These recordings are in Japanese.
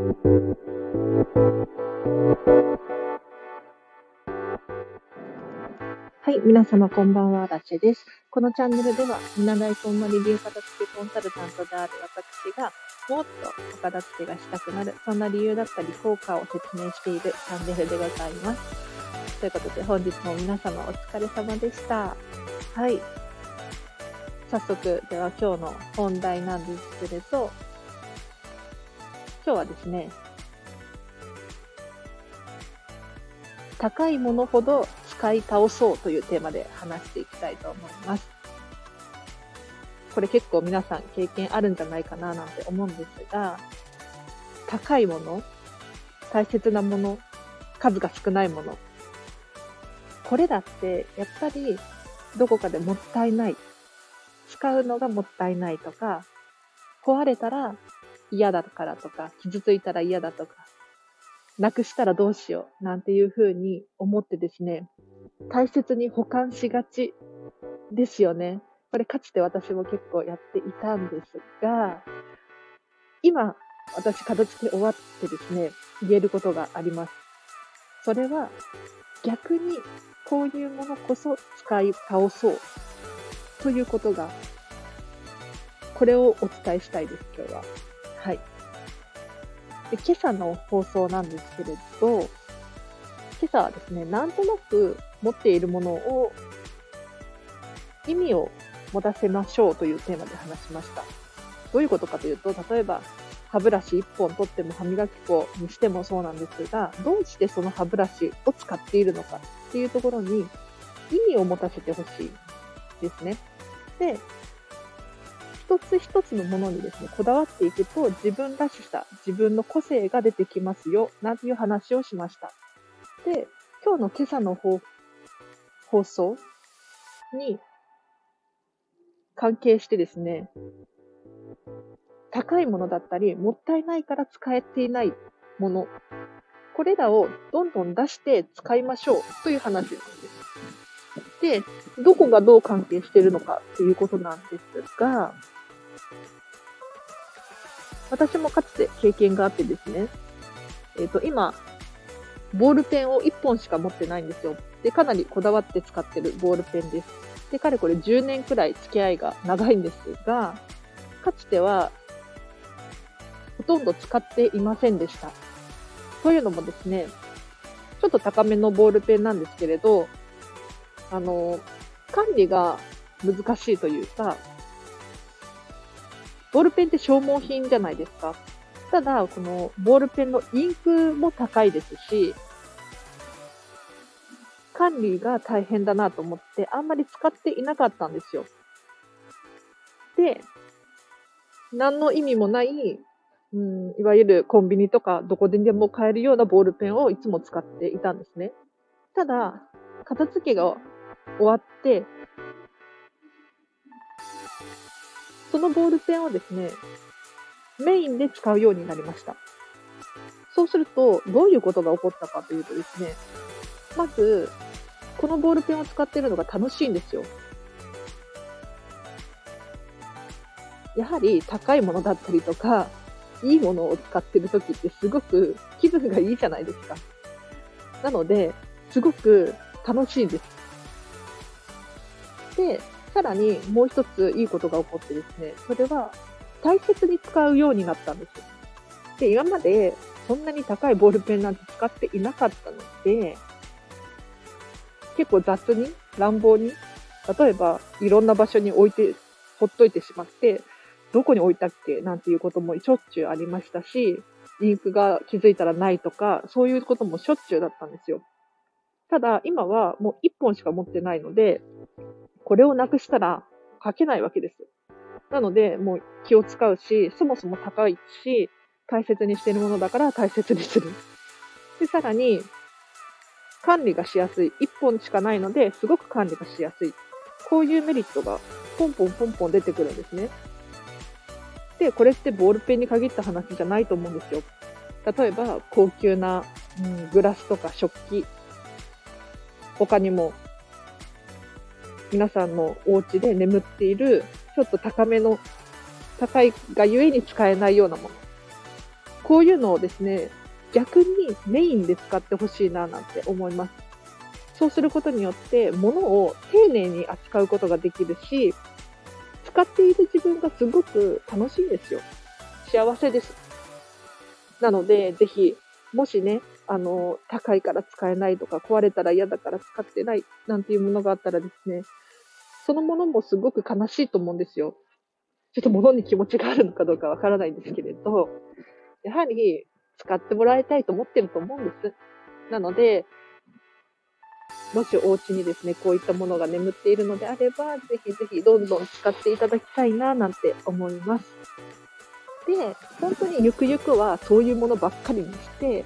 はい、皆様こんばんは、ラチェです。このチャンネルでは、見習いこんまり流片付けコンサルタントである私が、もっとお片付けがしたくなる、そんな理由だったり効果を説明しているチャンネルでございます。ということで、本日も皆様お疲れ様でした。はい。早速、では今日の本題なんですけれど、今日はですね、高いものほど使い倒そうというテーマで話していきたいと思います。これ結構皆さん経験あるんじゃないかななんて思うんですが、高いもの、大切なもの、数が少ないもの、これだってやっぱりどこかでもったいない。使うのがもったいないとか、壊れたら嫌だからとか、傷ついたら嫌だとか、なくしたらどうしようなんていうふうに思ってですね、大切に保管しがちですよね。これかつて私も結構やっていたんですが、今、私片付け終わってですね、言えることがあります。それは、逆にこういうものこそ使い倒そうということが、これをお伝えしたいです、今日は。はい。で今朝の放送なんですけれど、今朝はですね、なんとなく持っているものを意味を持たせましょうというテーマで話しました。どういうことかというと、例えば歯ブラシ1本取っても歯磨き粉にしてもそうなんですが、どうしてその歯ブラシを使っているのかっていうところに意味を持たせてほしいですね。で、一つ一つのものにですね、こだわっていくと自分らしさ、自分の個性が出てきますよ、なんていう話をしました。で、今日の今朝の放送に関係してですね、高いものだったり、もったいないから使えていないもの、これらをどんどん出して使いましょうという話です。で、どこがどう関係してるのかっていうことなんですが、私もかつて経験があってですね、えっ、ー、と、今、ボールペンを1本しか持ってないんですよ。で、かなりこだわって使ってるボールペンです。で、かれこれ10年くらい付き合いが長いんですが、かつては、ほとんど使っていませんでした。というのもですね、ちょっと高めのボールペンなんですけれど、あの、管理が難しいというか、ボールペンって消耗品じゃないですか。ただ、このボールペンのインクも高いですし、管理が大変だなと思って、あんまり使っていなかったんですよ。で、何の意味もない、うん、いわゆるコンビニとかどこででも買えるようなボールペンをいつも使っていたんですね。ただ、片付けが終わって、そのボールペンをですね、メインで使うようになりました。そうすると、どういうことが起こったかというとですね、まず、このボールペンを使っているのが楽しいんですよ。やはり高いものだったりとか、いいものを使ってる時ってすごく気分がいいじゃないですか。なので、すごく楽しいんです。で、さらにもう一ついいことが起こってですね、それは大切に使うようになったんです。で、今までそんなに高いボールペンなんて使っていなかったので、結構雑に、乱暴に、例えばいろんな場所に置いて、ほっといてしまって、どこに置いたっけなんていうこともしょっちゅうありましたし、インクが気づいたらないとか、そういうこともしょっちゅうだったんですよ。ただ、今はもう一本しか持ってないので、これをなくしたら書けないわけです。なので、もう気を使うし、そもそも高いし、大切にしているものだから大切にする。で、さらに、管理がしやすい。1本しかないので、すごく管理がしやすい。こういうメリットがポンポンポンポン出てくるんですね。で、これってボールペンに限った話じゃないと思うんですよ。例えば、高級な、うん、グラスとか食器、他にも皆さんのお家で眠っている、ちょっと高めの、高いがゆえに使えないようなもの。こういうのをですね、逆にメインで使ってほしいななんて思います。そうすることによって、物を丁寧に扱うことができるし、使っている自分がすごく楽しいんですよ。幸せです。なので、ぜひ、もしね、あの、高いから使えないとか、壊れたら嫌だから使ってないなんていうものがあったらですね、そのものもすごく悲しいと思うんですよ。ちょっと物に気持ちがあるのかどうかわからないんですけれど、やはり使ってもらいたいと思ってると思うんです。なので、もしお家にですね、こういったものが眠っているのであれば、ぜひぜひどんどん使っていただきたいな、なんて思います。で、本当にゆくゆくはそういうものばっかりにして、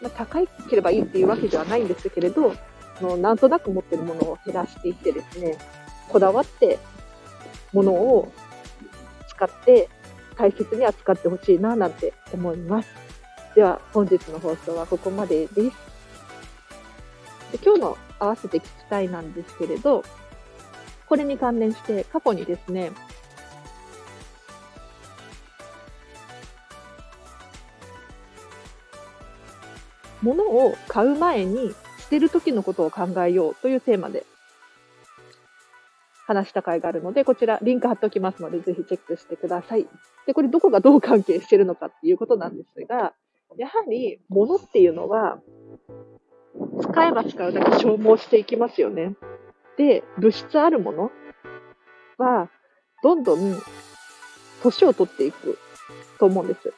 まあ、高ければいいっていうわけではないんですけれど、のなんとなく持ってるものを減らしていってですね、こだわってものを使って大切に扱ってほしいななんて思います。では本日の放送はここまでです。で今日の合わせて聞きたいなんですけれど、これに関連して過去にですね、物を買う前に捨てる時のことを考えようというテーマで話した回があるので、こちらリンク貼っておきますので、ぜひチェックしてください。で、これどこがどう関係してるのかっていうことなんですが、やはり物っていうのは、使えば使うだけ消耗していきますよね。で、物質あるものは、どんどん年を取っていくと思うんです。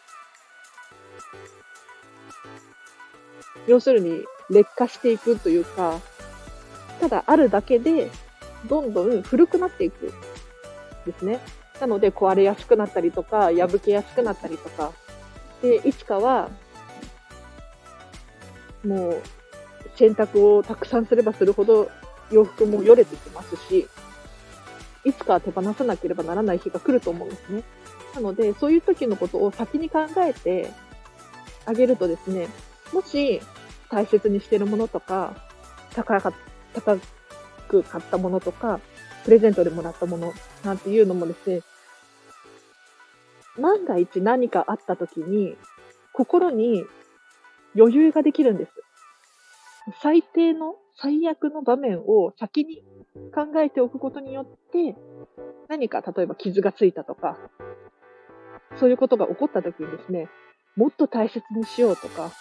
要するに劣化していくというか、ただあるだけでどんどん古くなっていくですね。なので壊れやすくなったりとか、破けやすくなったりとか、で、いつかは、もう、洗濯をたくさんすればするほど洋服もよれてきますし、いつかは手放さなければならない日が来ると思うんですね。なので、そういう時のことを先に考えてあげるとですね、もし大切にしてるものとか、高か高く買ったものとか、プレゼントでもらったものなんていうのもですね、万が一何かあった時に、心に余裕ができるんです。最低の、最悪の場面を先に考えておくことによって、何か例えば傷がついたとか、そういうことが起こった時にですね、もっと大切にしようとか、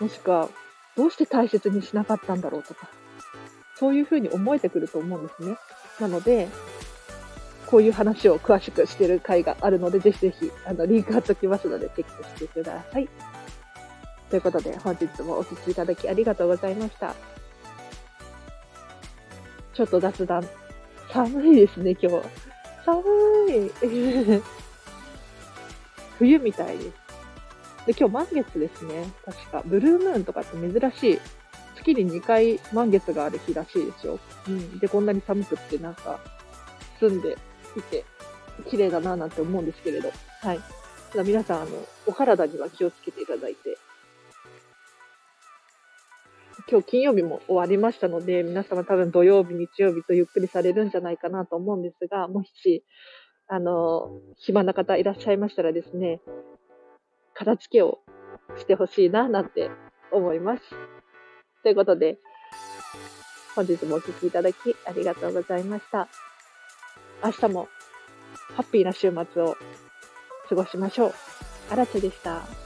もしくは、どうして大切にしなかったんだろうとか、そういうふうに思えてくると思うんですね。なので、こういう話を詳しくしてる回があるので、ぜひぜひ、あの、リンク貼っときますので、チェックしてください。ということで、本日もお聴きいただきありがとうございました。ちょっと雑談。寒いですね、今日。寒い。冬みたいです。で、今日満月ですね。確か。ブルームーンとかって珍しい月に2回満月がある日らしいですよ。うん。で、こんなに寒くってなんか、住んでいて、綺麗だななんて思うんですけれど。はい。ただ皆さん、あの、お体には気をつけていただいて。今日金曜日も終わりましたので、皆様多分土曜日、日曜日とゆっくりされるんじゃないかなと思うんですが、もし、あの、暇な方いらっしゃいましたらですね、片付けをしてほしいな、なんて思います。ということで、本日もお聴きいただきありがとうございました。明日もハッピーな週末を過ごしましょう。あらちでした。